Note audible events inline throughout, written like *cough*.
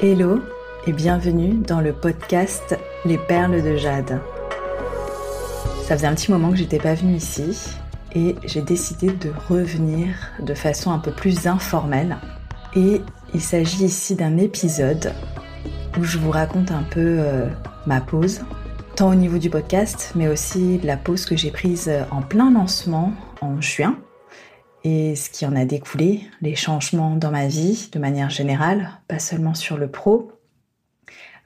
Hello et bienvenue dans le podcast Les perles de Jade. Ça faisait un petit moment que j'étais pas venue ici et j'ai décidé de revenir de façon un peu plus informelle. Et il s'agit ici d'un épisode où je vous raconte un peu euh, ma pause, tant au niveau du podcast, mais aussi la pause que j'ai prise en plein lancement en juin et ce qui en a découlé, les changements dans ma vie de manière générale, pas seulement sur le pro.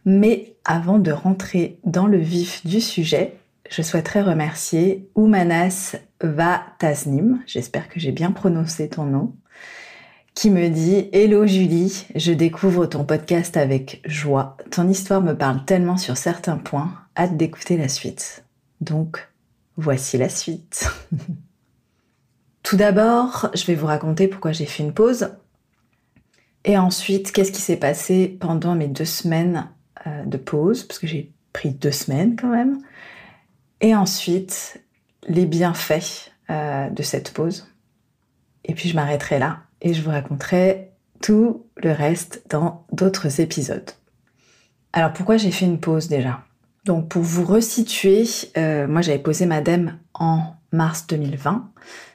Mais avant de rentrer dans le vif du sujet, je souhaiterais remercier Oumanas Vataznim, j'espère que j'ai bien prononcé ton nom, qui me dit Hello Julie, je découvre ton podcast avec joie. Ton histoire me parle tellement sur certains points, hâte d'écouter la suite. Donc, voici la suite. *laughs* Tout d'abord, je vais vous raconter pourquoi j'ai fait une pause. Et ensuite, qu'est-ce qui s'est passé pendant mes deux semaines euh, de pause, parce que j'ai pris deux semaines quand même. Et ensuite, les bienfaits euh, de cette pause. Et puis je m'arrêterai là et je vous raconterai tout le reste dans d'autres épisodes. Alors pourquoi j'ai fait une pause déjà? Donc pour vous resituer, euh, moi j'avais posé ma DEM en mars 2020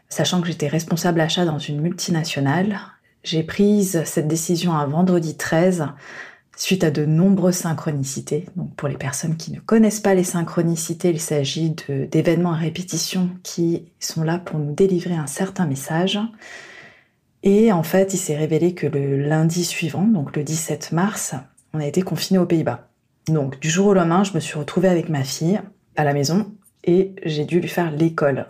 sachant que j'étais responsable achat dans une multinationale. J'ai prise cette décision un vendredi 13 suite à de nombreuses synchronicités. Donc pour les personnes qui ne connaissent pas les synchronicités, il s'agit d'événements à répétition qui sont là pour nous délivrer un certain message. Et en fait, il s'est révélé que le lundi suivant, donc le 17 mars, on a été confinés aux Pays-Bas. Donc du jour au lendemain, je me suis retrouvée avec ma fille à la maison et j'ai dû lui faire l'école.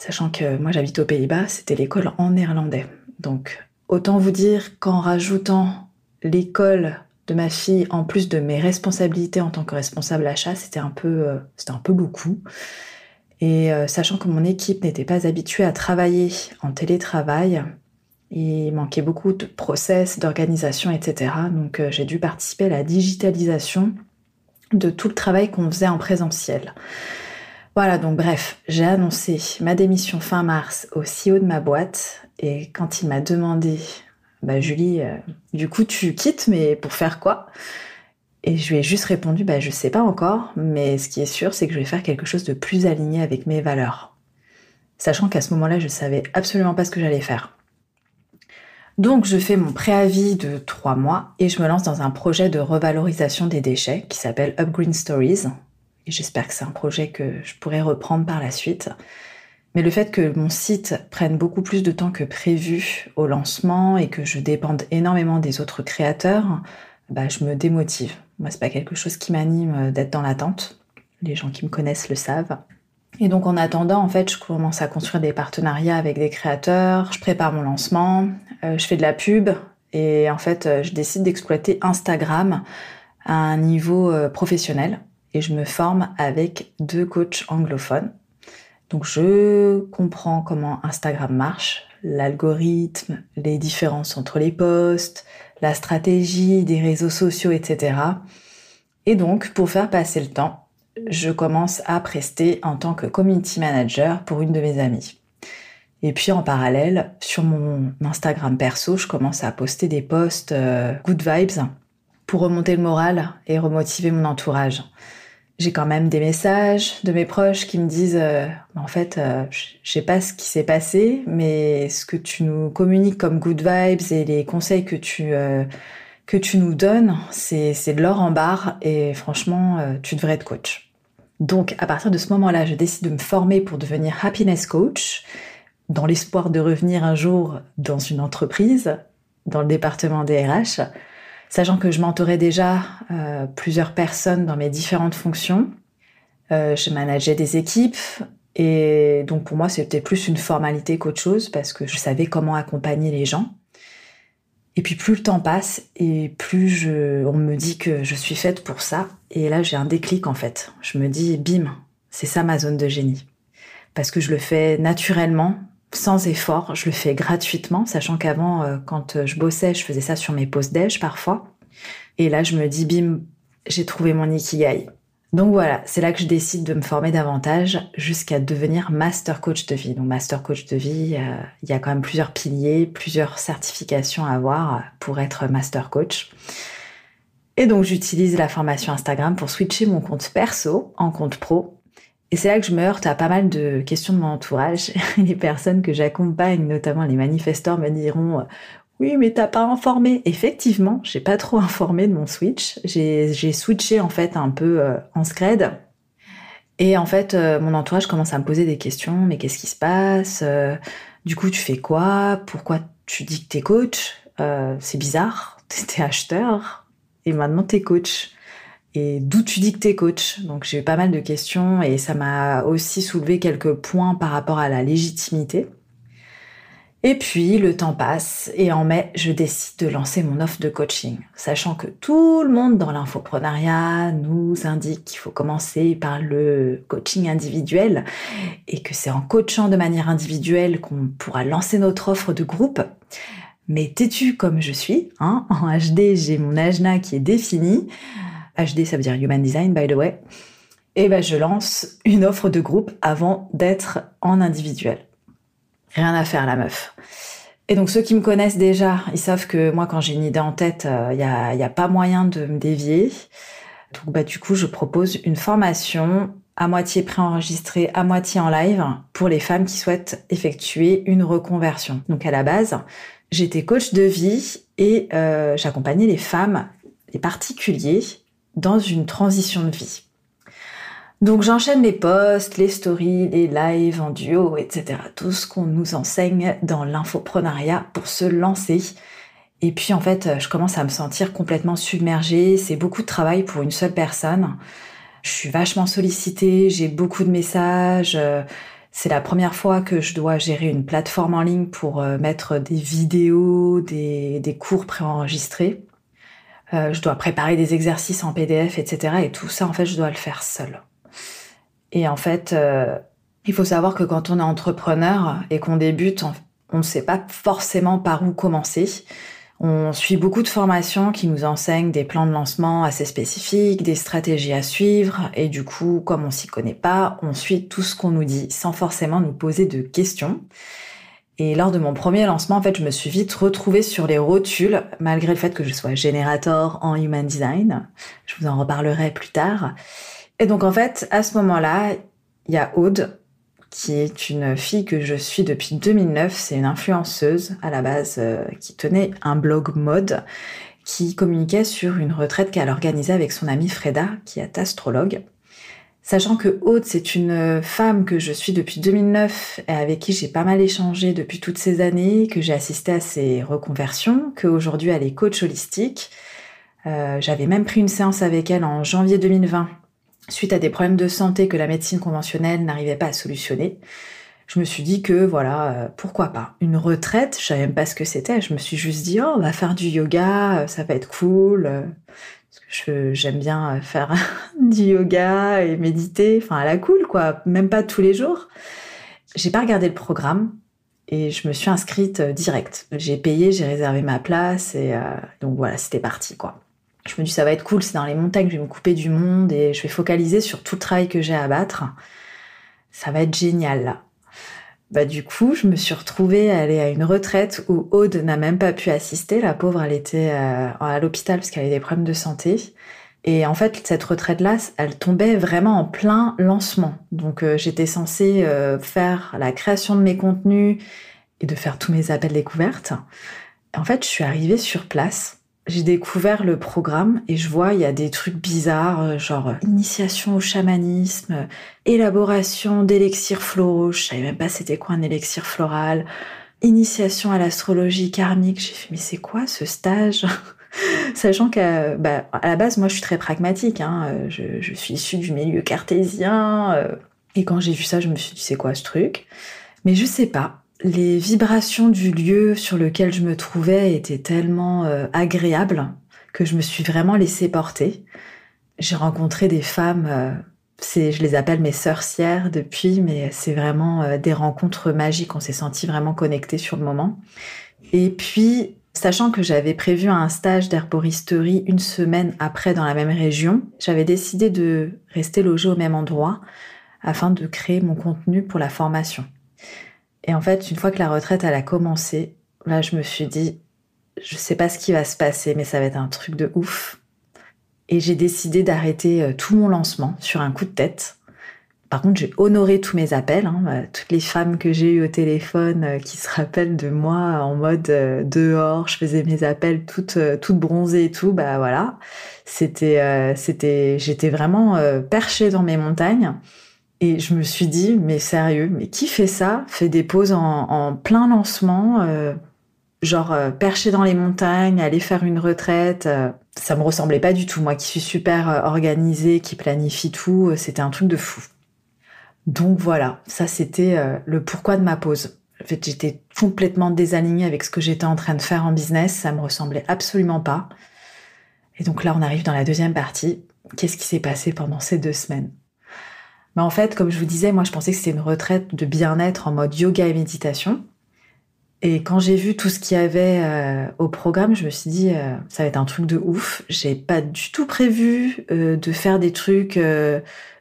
Sachant que moi j'habite aux Pays-Bas, c'était l'école en néerlandais. Donc autant vous dire qu'en rajoutant l'école de ma fille en plus de mes responsabilités en tant que responsable achat, c'était un peu, euh, c'était un peu beaucoup. Et euh, sachant que mon équipe n'était pas habituée à travailler en télétravail, il manquait beaucoup de process, d'organisation, etc. Donc euh, j'ai dû participer à la digitalisation de tout le travail qu'on faisait en présentiel. Voilà, donc bref, j'ai annoncé ma démission fin mars au CEO de ma boîte et quand il m'a demandé, bah Julie, euh, du coup tu quittes, mais pour faire quoi? Et je lui ai juste répondu, bah je sais pas encore, mais ce qui est sûr, c'est que je vais faire quelque chose de plus aligné avec mes valeurs. Sachant qu'à ce moment-là, je savais absolument pas ce que j'allais faire. Donc je fais mon préavis de trois mois et je me lance dans un projet de revalorisation des déchets qui s'appelle Upgreen Stories, j'espère que c'est un projet que je pourrai reprendre par la suite. Mais le fait que mon site prenne beaucoup plus de temps que prévu au lancement et que je dépende énormément des autres créateurs, bah, je me démotive. Moi, c'est pas quelque chose qui m'anime euh, d'être dans l'attente. Les gens qui me connaissent le savent. Et donc, en attendant, en fait, je commence à construire des partenariats avec des créateurs, je prépare mon lancement, euh, je fais de la pub et en fait, euh, je décide d'exploiter Instagram à un niveau professionnel et je me forme avec deux coachs anglophones. Donc je comprends comment Instagram marche, l'algorithme, les différences entre les posts, la stratégie des réseaux sociaux, etc. Et donc pour faire passer le temps, je commence à prester en tant que community manager pour une de mes amies. Et puis en parallèle, sur mon Instagram perso, je commence à poster des posts euh, good vibes pour remonter le moral et remotiver mon entourage j'ai quand même des messages de mes proches qui me disent euh, en fait euh, je sais pas ce qui s'est passé mais ce que tu nous communiques comme good vibes et les conseils que tu euh, que nous donnes c'est de l'or en barre et franchement tu devrais être coach. Donc à partir de ce moment-là, je décide de me former pour devenir happiness coach dans l'espoir de revenir un jour dans une entreprise dans le département des RH sachant que je m'entourais déjà euh, plusieurs personnes dans mes différentes fonctions. Euh, je manageais des équipes et donc pour moi c'était plus une formalité qu'autre chose parce que je savais comment accompagner les gens. Et puis plus le temps passe et plus je, on me dit que je suis faite pour ça. Et là j'ai un déclic en fait. Je me dis bim, c'est ça ma zone de génie. Parce que je le fais naturellement, sans effort, je le fais gratuitement, sachant qu'avant, euh, quand euh, je bossais, je faisais ça sur mes pauses déj parfois. Et là, je me dis, bim, j'ai trouvé mon ikigai. Donc voilà, c'est là que je décide de me former davantage jusqu'à devenir master coach de vie. Donc master coach de vie, euh, il y a quand même plusieurs piliers, plusieurs certifications à avoir pour être master coach. Et donc j'utilise la formation Instagram pour switcher mon compte perso en compte pro. Et c'est là que je me heurte à pas mal de questions de mon entourage. *laughs* les personnes que j'accompagne, notamment les manifestants, me diront oui, mais t'as pas informé. Effectivement, j'ai pas trop informé de mon switch. J'ai switché en fait un peu euh, en scred. Et en fait, euh, mon entourage commence à me poser des questions. Mais qu'est-ce qui se passe? Euh, Du coup, tu fais quoi? Pourquoi tu dis que t'es coach? C'est bizarre. *laughs* T'étais acheteur et maintenant t'es coach. Et d'où tu dis que t'es coach Donc j'ai eu pas mal de questions et ça m'a aussi soulevé quelques points par rapport à la légitimité. Et puis le temps passe et en mai, je décide de lancer mon offre de coaching, sachant que tout le monde dans l'infoprenariat nous indique qu'il faut commencer par le coaching individuel et que c'est en coachant de manière individuelle qu'on pourra lancer notre offre de groupe. Mais têtu comme je suis, hein, en HD j'ai mon ajna qui est défini. HD ça veut dire Human Design by the way. Et ben je lance une offre de groupe avant d'être en individuel. Rien à faire, la meuf. Et donc ceux qui me connaissent déjà, ils savent que moi, quand j'ai une idée en tête, il euh, n'y a, y a pas moyen de me dévier. Donc bah, du coup, je propose une formation à moitié préenregistrée, à moitié en live, pour les femmes qui souhaitent effectuer une reconversion. Donc à la base, j'étais coach de vie et euh, j'accompagnais les femmes, les particuliers, dans une transition de vie. Donc j'enchaîne les posts, les stories, les lives en duo, etc. Tout ce qu'on nous enseigne dans l'infoprenariat pour se lancer. Et puis en fait, je commence à me sentir complètement submergée. C'est beaucoup de travail pour une seule personne. Je suis vachement sollicitée, j'ai beaucoup de messages. C'est la première fois que je dois gérer une plateforme en ligne pour euh, mettre des vidéos, des, des cours préenregistrés. Euh, je dois préparer des exercices en PDF, etc. Et tout ça, en fait, je dois le faire seule. Et en fait, euh, il faut savoir que quand on est entrepreneur et qu'on débute, on ne sait pas forcément par où commencer. On suit beaucoup de formations qui nous enseignent des plans de lancement assez spécifiques, des stratégies à suivre, et du coup, comme on s'y connaît pas, on suit tout ce qu'on nous dit sans forcément nous poser de questions. Et lors de mon premier lancement, en fait, je me suis vite retrouvée sur les rotules, malgré le fait que je sois générateur en human design. Je vous en reparlerai plus tard. Et donc en fait, à ce moment-là, il y a Aude, qui est une fille que je suis depuis 2009. C'est une influenceuse à la base euh, qui tenait un blog mode qui communiquait sur une retraite qu'elle organisait avec son amie Freda, qui est astrologue. Sachant que Aude, c'est une femme que je suis depuis 2009 et avec qui j'ai pas mal échangé depuis toutes ces années, que j'ai assisté à ses reconversions, qu'aujourd'hui elle est coach holistique. Euh, J'avais même pris une séance avec elle en janvier 2020 suite à des problèmes de santé que la médecine conventionnelle n'arrivait pas à solutionner, je me suis dit que voilà, euh, pourquoi pas. Une retraite, je savais même pas ce que c'était. Je me suis juste dit, oh, on va faire du yoga, euh, ça va être cool. Euh, parce que j'aime bien faire *laughs* du yoga et méditer, enfin à la cool, quoi. Même pas tous les jours. J'ai pas regardé le programme et je me suis inscrite direct. J'ai payé, j'ai réservé ma place et donc voilà, c'était parti, quoi. Je me dis ça va être cool, c'est dans les montagnes, je vais me couper du monde et je vais focaliser sur tout le travail que j'ai à battre. Ça va être génial là. Bah du coup, je me suis retrouvée à aller à une retraite où Aude n'a même pas pu assister. La pauvre, elle était euh, à l'hôpital parce qu'elle avait des problèmes de santé. Et en fait, cette retraite-là, elle tombait vraiment en plein lancement. Donc euh, j'étais censée euh, faire la création de mes contenus et de faire tous mes appels découvertes. En fait, je suis arrivée sur place j'ai découvert le programme et je vois il y a des trucs bizarres, euh, genre euh, initiation au chamanisme, euh, élaboration d'élixirs floraux, je savais même pas c'était quoi un élixir floral, initiation à l'astrologie karmique. J'ai fait mais c'est quoi ce stage? *laughs* Sachant qu'à bah, à la base, moi je suis très pragmatique, hein, je, suis issue du milieu cartésien, et quand j'ai vu ça, je me suis dit c'est quoi ce truc? Mais je sais pas, les vibrations du lieu sur lequel je me trouvais étaient tellement euh, agréables que je me suis vraiment laissée porter. J'ai rencontré des femmes, euh, c'est, je les appelle mes sorcières depuis, mais c'est vraiment euh, des rencontres magiques. On s'est senti vraiment connectés sur le moment. Et puis, sachant que j'avais prévu un stage d'herboristerie une semaine après dans la même région, j'avais décidé de rester logé au même endroit afin de créer mon contenu pour la formation. Et en fait, une fois que la retraite elle a commencé, là je me suis dit, je sais pas ce qui va se passer, mais ça va être un truc de ouf. Et j'ai décidé d'arrêter tout mon lancement sur un coup de tête. Par contre, j'ai honoré tous mes appels. Hein. Bah, toutes les femmes que j'ai eues au téléphone euh, qui se rappellent de moi en mode euh, dehors, je faisais mes appels toutes, euh, toutes bronzées et tout. Bah voilà, c'était, c'était, j'étais vraiment perchée dans mes montagnes. Et je me suis dit, mais sérieux, mais qui fait ça Fait des pauses en, plein lancement, genre perché dans les montagnes, aller faire une retraite. ça me ressemblait pas du tout. Moi qui suis super organisée, qui planifie tout, c'était un truc de fou. Donc voilà, ça c'était euh, le pourquoi de ma pause. En fait, j'étais complètement désalignée avec ce que j'étais en train de faire en business, ça me ressemblait absolument pas. Et donc là, on arrive dans la deuxième partie. Qu'est-ce qui s'est passé pendant ces deux semaines? Mais en fait, comme je vous disais, moi je pensais que c'était une retraite de bien-être en mode yoga et méditation. Et quand j'ai vu tout ce qu'il y avait euh, au programme, je me suis dit euh, ça va être un truc de ouf. J'ai pas du tout prévu de faire des trucs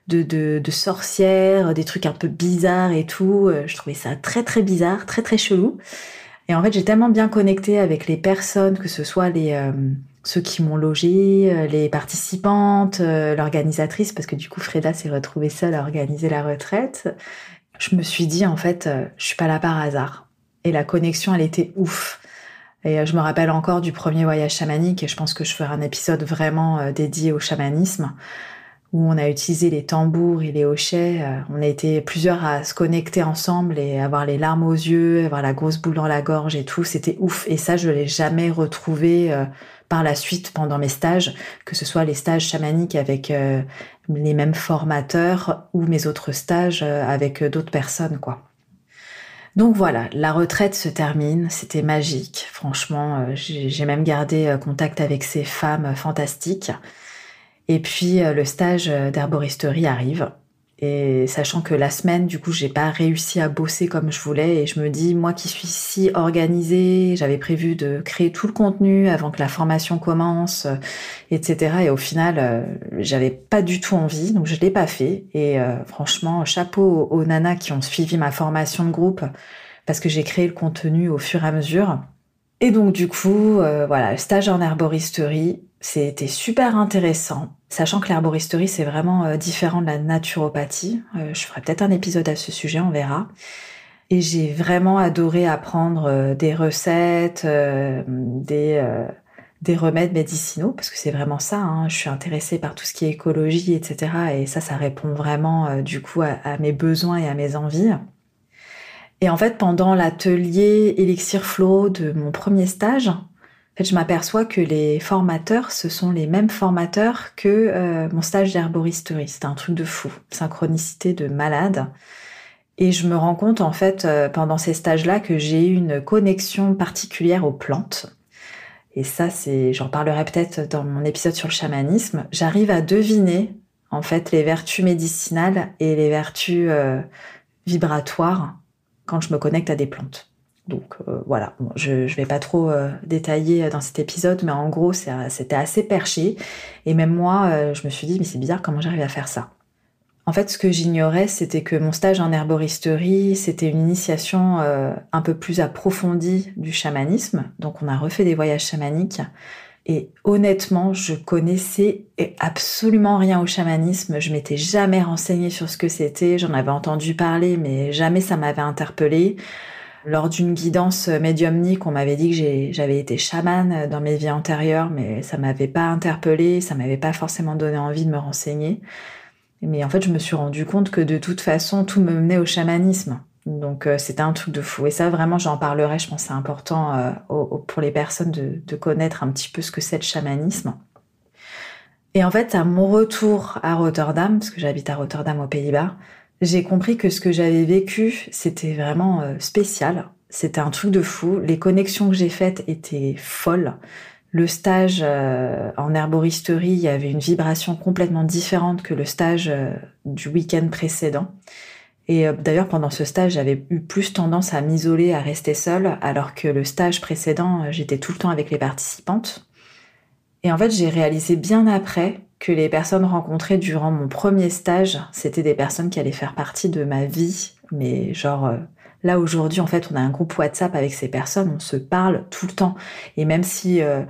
de, de, sorcières, des trucs un peu bizarres et tout. Euh, je trouvais ça très très bizarre, très très chelou. Et en fait, j'ai tellement bien connecté avec les personnes, que ce soit les euh, ceux qui m'ont logé, euh, les participantes, l'organisatrice, parce que du coup, Freda s'est retrouvée seule à organiser la retraite. Je me suis dit, en fait, je suis pas là par hasard. Et la connexion, elle était ouf. Et je me rappelle encore du premier voyage chamanique, et je pense que je ferai un épisode vraiment dédié au chamanisme où on a utilisé les tambours et les hochets. Euh, on a été plusieurs à se connecter ensemble et avoir les larmes aux yeux, avoir la grosse boule dans la gorge et tout. C'était ouf. Et ça, je l'ai jamais retrouvé euh, par la suite pendant mes stages, que ce soit les stages chamaniques avec euh, les mêmes formateurs ou mes autres stages avec d'autres personnes, quoi. Donc voilà, la retraite se termine, c'était magique, franchement, j'ai même gardé contact avec ces femmes fantastiques. Et puis euh, le stage euh, d'herboristerie arrive. Et sachant que la semaine, du coup, j'ai pas réussi à bosser comme je voulais, et je me dis, moi qui suis si organisée, j'avais prévu de créer tout le contenu avant que la formation commence, euh, etc. Et au final, j'avais pas du tout envie, donc je l'ai pas fait. Et franchement, chapeau aux, nanas qui ont suivi ma formation de groupe, parce que j'ai créé le contenu au fur et à mesure. Et donc du coup, voilà, le stage en herboristerie, c'était super intéressant, sachant que l'herboristerie, c'est vraiment euh, différent de la naturopathie. Euh, je ferai peut-être un épisode à ce sujet, on verra. Et j'ai vraiment adoré apprendre euh, des recettes, des, des remèdes médicinaux, parce que c'est vraiment ça. Hein. Je suis intéressée par tout ce qui est écologie, etc. Et ça, ça répond vraiment du coup à, à mes besoins et à mes envies. Et en fait, pendant l'atelier Elixir Flow de mon premier stage, je m'aperçois que les formateurs, ce sont les mêmes formateurs que euh, mon stage d'herboristerie. C'est un truc de fou, synchronicité de malade. Et je me rends compte en fait euh, pendant ces stages-là que j'ai une connexion particulière aux plantes. Et ça, c'est, j'en parlerai peut-être dans mon épisode sur le chamanisme. J'arrive à deviner en fait les vertus médicinales et les vertus euh, vibratoires quand je me connecte à des plantes. Donc euh, voilà, je ne vais pas trop euh, détailler dans cet épisode, mais en gros, c'était assez perché. Et même moi, euh, je me suis dit, mais c'est bizarre comment j'arrive à faire ça. En fait, ce que j'ignorais, c'était que mon stage en herboristerie, c'était une initiation un peu plus approfondie du chamanisme. Donc on a refait des voyages chamaniques. Et honnêtement, je connaissais absolument rien au chamanisme. Je m'étais jamais renseignée sur ce que c'était. J'en avais entendu parler, mais jamais ça m'avait interpellée. Lors d'une guidance médiumnique, on m'avait dit que j'avais été chamane dans mes vies antérieures, mais ça m'avait pas interpellée, ça m'avait pas forcément donné envie de me renseigner. Mais en fait, je me suis rendu compte que de toute façon, tout me menait au chamanisme. Donc euh, c'était un truc de fou. Et ça, vraiment, j'en parlerai. Je pense c'est important euh, pour les personnes de, de, connaître un petit peu ce que c'est le chamanisme. Et en fait, à mon retour à Rotterdam, parce que j'habite à Rotterdam aux Pays-Bas, j'ai compris que ce que j'avais vécu, c'était vraiment euh, spécial. C'était un truc de fou. Les connexions que j'ai faites étaient folles. Le stage euh, en herboristerie, il y avait une vibration complètement différente que le stage euh, du week-end précédent. Et d'ailleurs, pendant ce stage, j'avais eu plus tendance à m'isoler, à rester seule, alors que le stage précédent, j'étais tout le temps avec les participantes. Et en fait, j'ai réalisé bien après que les personnes rencontrées durant mon premier stage, c'était des personnes qui allaient faire partie de ma vie. Mais genre, euh, là aujourd'hui, en fait, on a un groupe WhatsApp avec ces personnes, on se parle tout le temps. Et même si euh,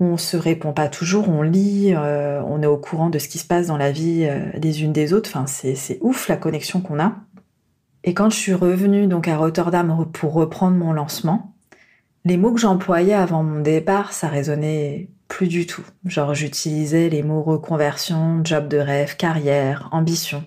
on se répond pas toujours, on lit, euh, on est au courant de ce qui se passe dans la vie euh, des unes des autres. Enfin, c'est ouf la connexion qu'on a. Et quand je suis revenue donc à Rotterdam pour reprendre mon lancement, les mots que j'employais avant mon départ, ça résonnait plus du tout. Genre j'utilisais les mots reconversion, job de rêve, carrière, ambition.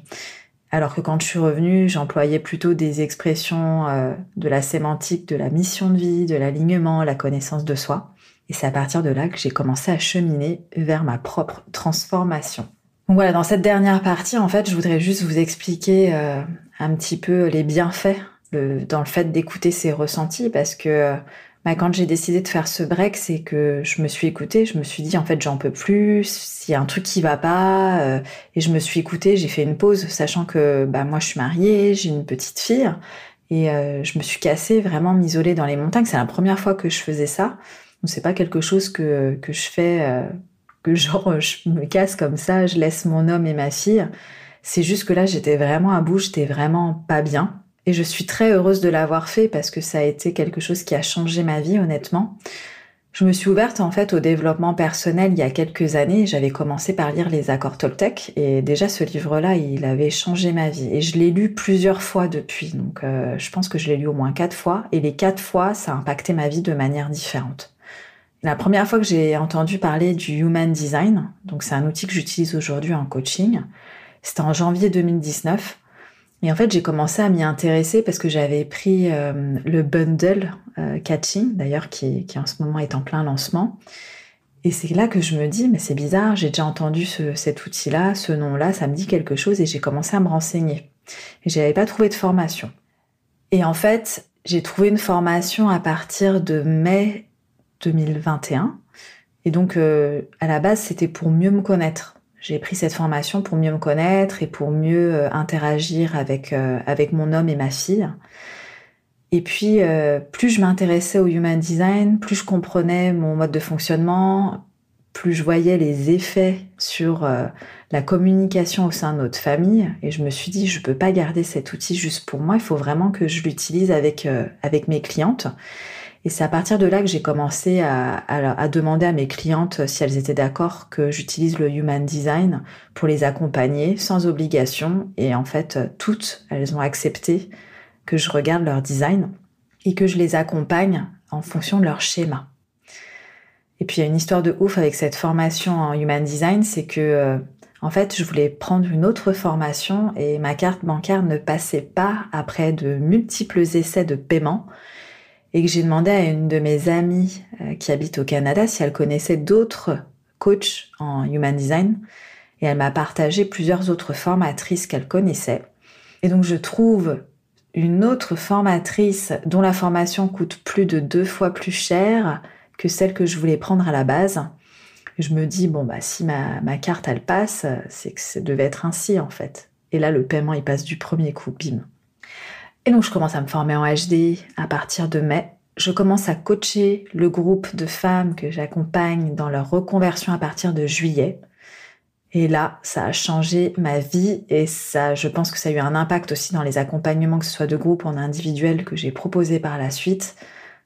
Alors que quand je suis revenue, j'employais plutôt des expressions euh, de la sémantique, de la mission de vie, de l'alignement, la connaissance de soi. Et c'est à partir de là que j'ai commencé à cheminer vers ma propre transformation. Donc voilà, dans cette dernière partie, en fait, je voudrais juste vous expliquer euh, un petit peu les bienfaits dans le fait d'écouter ses ressentis parce que bah, quand j'ai décidé de faire ce break, c'est que je me suis écoutée, je me suis dit en fait j'en peux plus, s'il y a un truc qui va pas, euh, et je me suis écoutée, j'ai fait une pause, sachant que bah, moi je suis mariée, j'ai une petite fille, et euh, je me suis cassée, vraiment m'isoler dans les montagnes. C'est la première fois que je faisais ça. C'est pas quelque chose que, que je fais, euh, que genre je me casse comme ça, je laisse mon homme et ma fille. C'est juste que là j'étais vraiment à bout, j'étais vraiment pas bien. Et je suis très heureuse de l'avoir fait parce que ça a été quelque chose qui a changé ma vie, honnêtement. Je me suis ouverte en fait au développement personnel il y a quelques années. J'avais commencé par lire les accords Toltec et déjà ce livre-là, il avait changé ma vie. Et je l'ai lu plusieurs fois depuis. Donc euh, je pense que je l'ai lu au moins quatre fois. Et les quatre fois, ça a impacté ma vie de manière différente. La première fois que j'ai entendu parler du Human Design, donc c'est un outil que j'utilise aujourd'hui en coaching, c'était en janvier 2019. Et en fait, j'ai commencé à m'y intéresser parce que j'avais pris euh, le bundle euh, catching, d'ailleurs, qui, qui en ce moment est en plein lancement. Et c'est là que je me dis, mais c'est bizarre, j'ai déjà entendu ce, cet outil-là, ce nom-là, ça me dit quelque chose, et j'ai commencé à me renseigner. Et j'avais pas trouvé de formation. Et en fait, j'ai trouvé une formation à partir de mai 2021. Et donc, euh, à la base, c'était pour mieux me connaître. J'ai pris cette formation pour mieux me connaître et pour mieux euh, interagir avec, euh, avec mon homme et ma fille. Et puis, euh, plus je m'intéressais au human design, plus je comprenais mon mode de fonctionnement, plus je voyais les effets sur la communication au sein de notre famille. Et je me suis dit, je peux pas garder cet outil juste pour moi. Il faut vraiment que je l'utilise avec, avec mes clientes. Et c'est à partir de là que j'ai commencé à, demander à mes clientes si elles étaient d'accord que j'utilise le Human Design pour les accompagner sans obligation. Et en fait, toutes, elles ont accepté que je regarde leur design et que je les accompagne en fonction de leur schéma. Et puis il y a une histoire de ouf avec cette formation en Human Design, c'est que euh, en fait, je voulais prendre une autre formation et ma carte bancaire ne passait pas après de multiples essais de paiement et que j'ai demandé à une de mes amies euh, qui habite au Canada si elle connaissait d'autres coachs en Human Design. Et elle m'a partagé plusieurs autres formatrices qu'elle connaissait. Et donc je trouve une autre formatrice dont la formation coûte plus de deux fois plus cher que celle que je voulais prendre à la base. je me dis, bon, bah, si ma, ma carte, elle passe, c'est que ça devait être ainsi, en fait. Et là, le paiement, il passe du premier coup, bim. Et donc je commence à me former en HD à partir de mai. Je commence à coacher le groupe de femmes que j'accompagne dans leur reconversion à partir de juillet. Et là, ça a changé ma vie et ça, je pense que ça a eu un impact aussi dans les accompagnements, que ce soit de groupe ou en individuel, que j'ai proposé par la suite.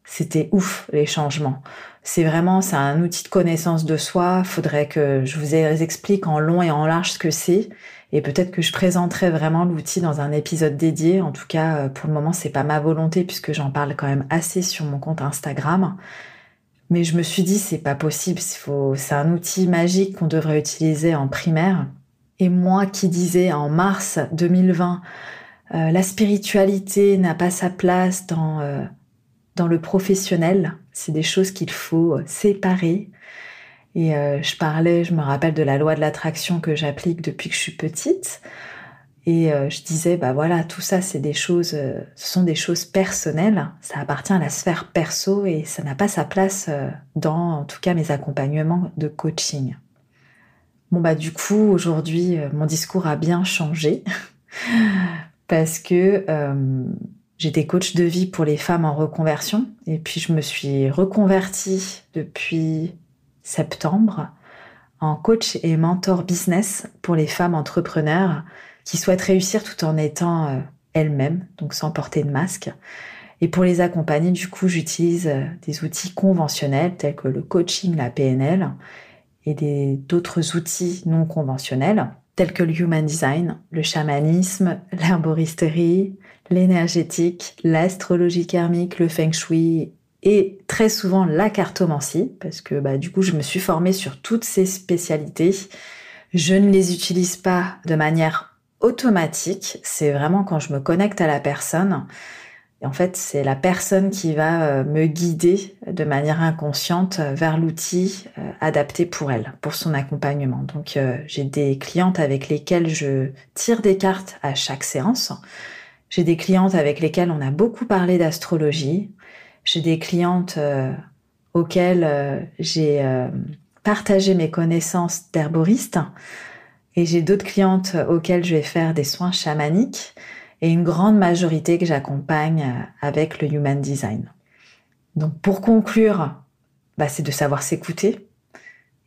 C'était ouf, les changements. C'est vraiment, c'est un outil de connaissance de soi. Faudrait que je vous explique en long et en large ce que c'est. Et peut-être que je présenterai vraiment l'outil dans un épisode dédié. En tout cas, euh, pour le moment, c'est pas ma volonté puisque j'en parle quand même assez sur mon compte Instagram. Mais je me suis dit, c'est pas possible. C'est un outil magique qu'on devrait utiliser en primaire. Et moi qui disais en mars 2020, euh, la spiritualité n'a pas sa place dans, euh, dans le professionnel. C'est des choses qu'il faut séparer. Et euh, je parlais, je me rappelle de la loi de l'attraction que j'applique depuis que je suis petite. Et euh, je disais, bah voilà, tout ça, c'est des choses, euh, ce sont des choses personnelles. Ça appartient à la sphère perso et ça n'a pas sa place dans, en tout cas, mes accompagnements de coaching. Bon bah du coup, aujourd'hui, mon discours a bien changé *laughs* parce que j'étais coach de vie pour les femmes en reconversion et puis je me suis reconvertie depuis septembre en coach et mentor business pour les femmes entrepreneurs qui souhaitent réussir tout en étant euh, elles-mêmes, donc sans porter de masque. Et pour les accompagner, du coup, j'utilise euh, des outils conventionnels tels que le coaching, la PNL et d'autres outils non conventionnels tels que le human design, le chamanisme, l'herboristerie, l'énergétique, l'astrologie karmique, le feng shui et très souvent la cartomancie, parce que bah, du coup je me suis formée sur toutes ces spécialités. Je ne les utilise pas de manière automatique, c'est vraiment quand je me connecte à la personne. En fait, c'est la personne qui va euh, me guider de manière inconsciente vers l'outil euh, adapté pour elle, pour son accompagnement. Donc, euh, j'ai des clientes avec lesquelles je tire des cartes à chaque séance. J'ai des clientes avec lesquelles on a beaucoup parlé d'astrologie. J'ai des clientes auxquelles j'ai partagé mes connaissances d'herboriste. Et j'ai d'autres clientes auxquelles je vais faire des soins chamaniques et une grande majorité que j'accompagne euh, avec le Human Design. Donc pour conclure, bah, c'est de savoir s'écouter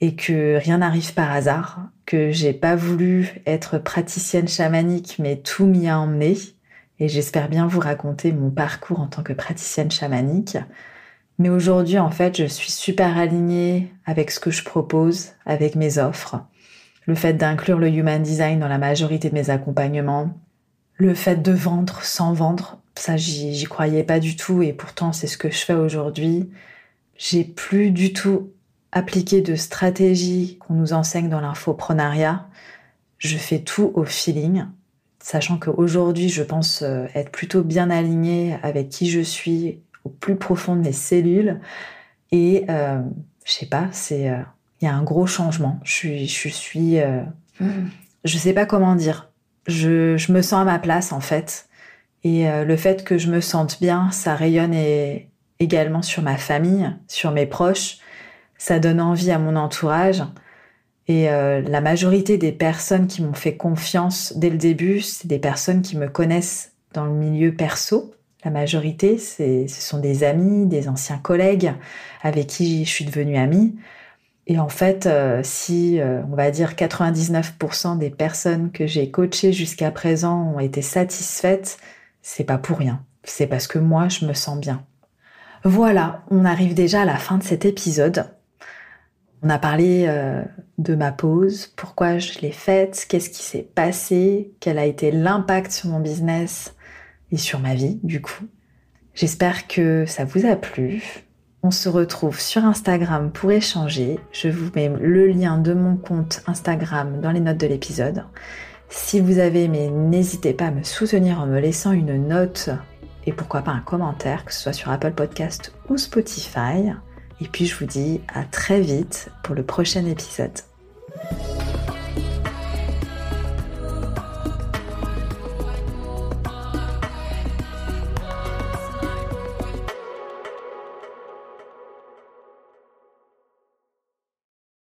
et que rien n'arrive par hasard, que j'ai pas voulu être praticienne chamanique, mais tout m'y a emmené. Et j'espère bien vous raconter mon parcours en tant que praticienne chamanique. Mais aujourd'hui, en fait, je suis super alignée avec ce que je propose, avec mes offres. Le fait d'inclure le Human Design dans la majorité de mes accompagnements, le fait de vendre sans vendre, ça j'y croyais pas du tout et pourtant c'est ce que je fais aujourd'hui. J'ai plus du tout appliqué de stratégie qu'on nous enseigne dans l'infoprenariat. Je fais tout au feeling, sachant qu'aujourd'hui je pense euh, être plutôt bien alignée avec qui je suis au plus profond de mes cellules et euh, je sais pas, c'est euh, il y a un gros changement. Je suis je suis euh, mmh. je sais pas comment dire je, me sens à ma place en fait. Et euh, le fait que je me sente bien, ça rayonne également sur ma famille, sur mes proches. Ça donne envie à mon entourage. Et euh, la majorité des personnes qui m'ont fait confiance dès le début, c'est des personnes qui me connaissent dans le milieu perso. La majorité, ce sont des amis, des anciens collègues avec qui je suis devenue amie. Et en fait, euh, si euh, on va dire 99% des personnes que j'ai coachées jusqu'à présent ont été satisfaites, c'est pas pour rien. C'est parce que moi, je me sens bien. Voilà, on arrive déjà à la fin de cet épisode. On a parlé euh, de ma pause, pourquoi je l'ai faite, qu'est-ce qui s'est passé, quel a été l'impact sur mon business et sur ma vie, du coup. J'espère que ça vous a plu. On se retrouve sur Instagram pour échanger. Je vous mets le lien de mon compte Instagram dans les notes de l'épisode. Si vous avez aimé, n'hésitez pas à me soutenir en me laissant une note et pourquoi pas un commentaire, que ce soit sur Apple Podcast ou Spotify. Et puis je vous dis à très vite pour le prochain épisode.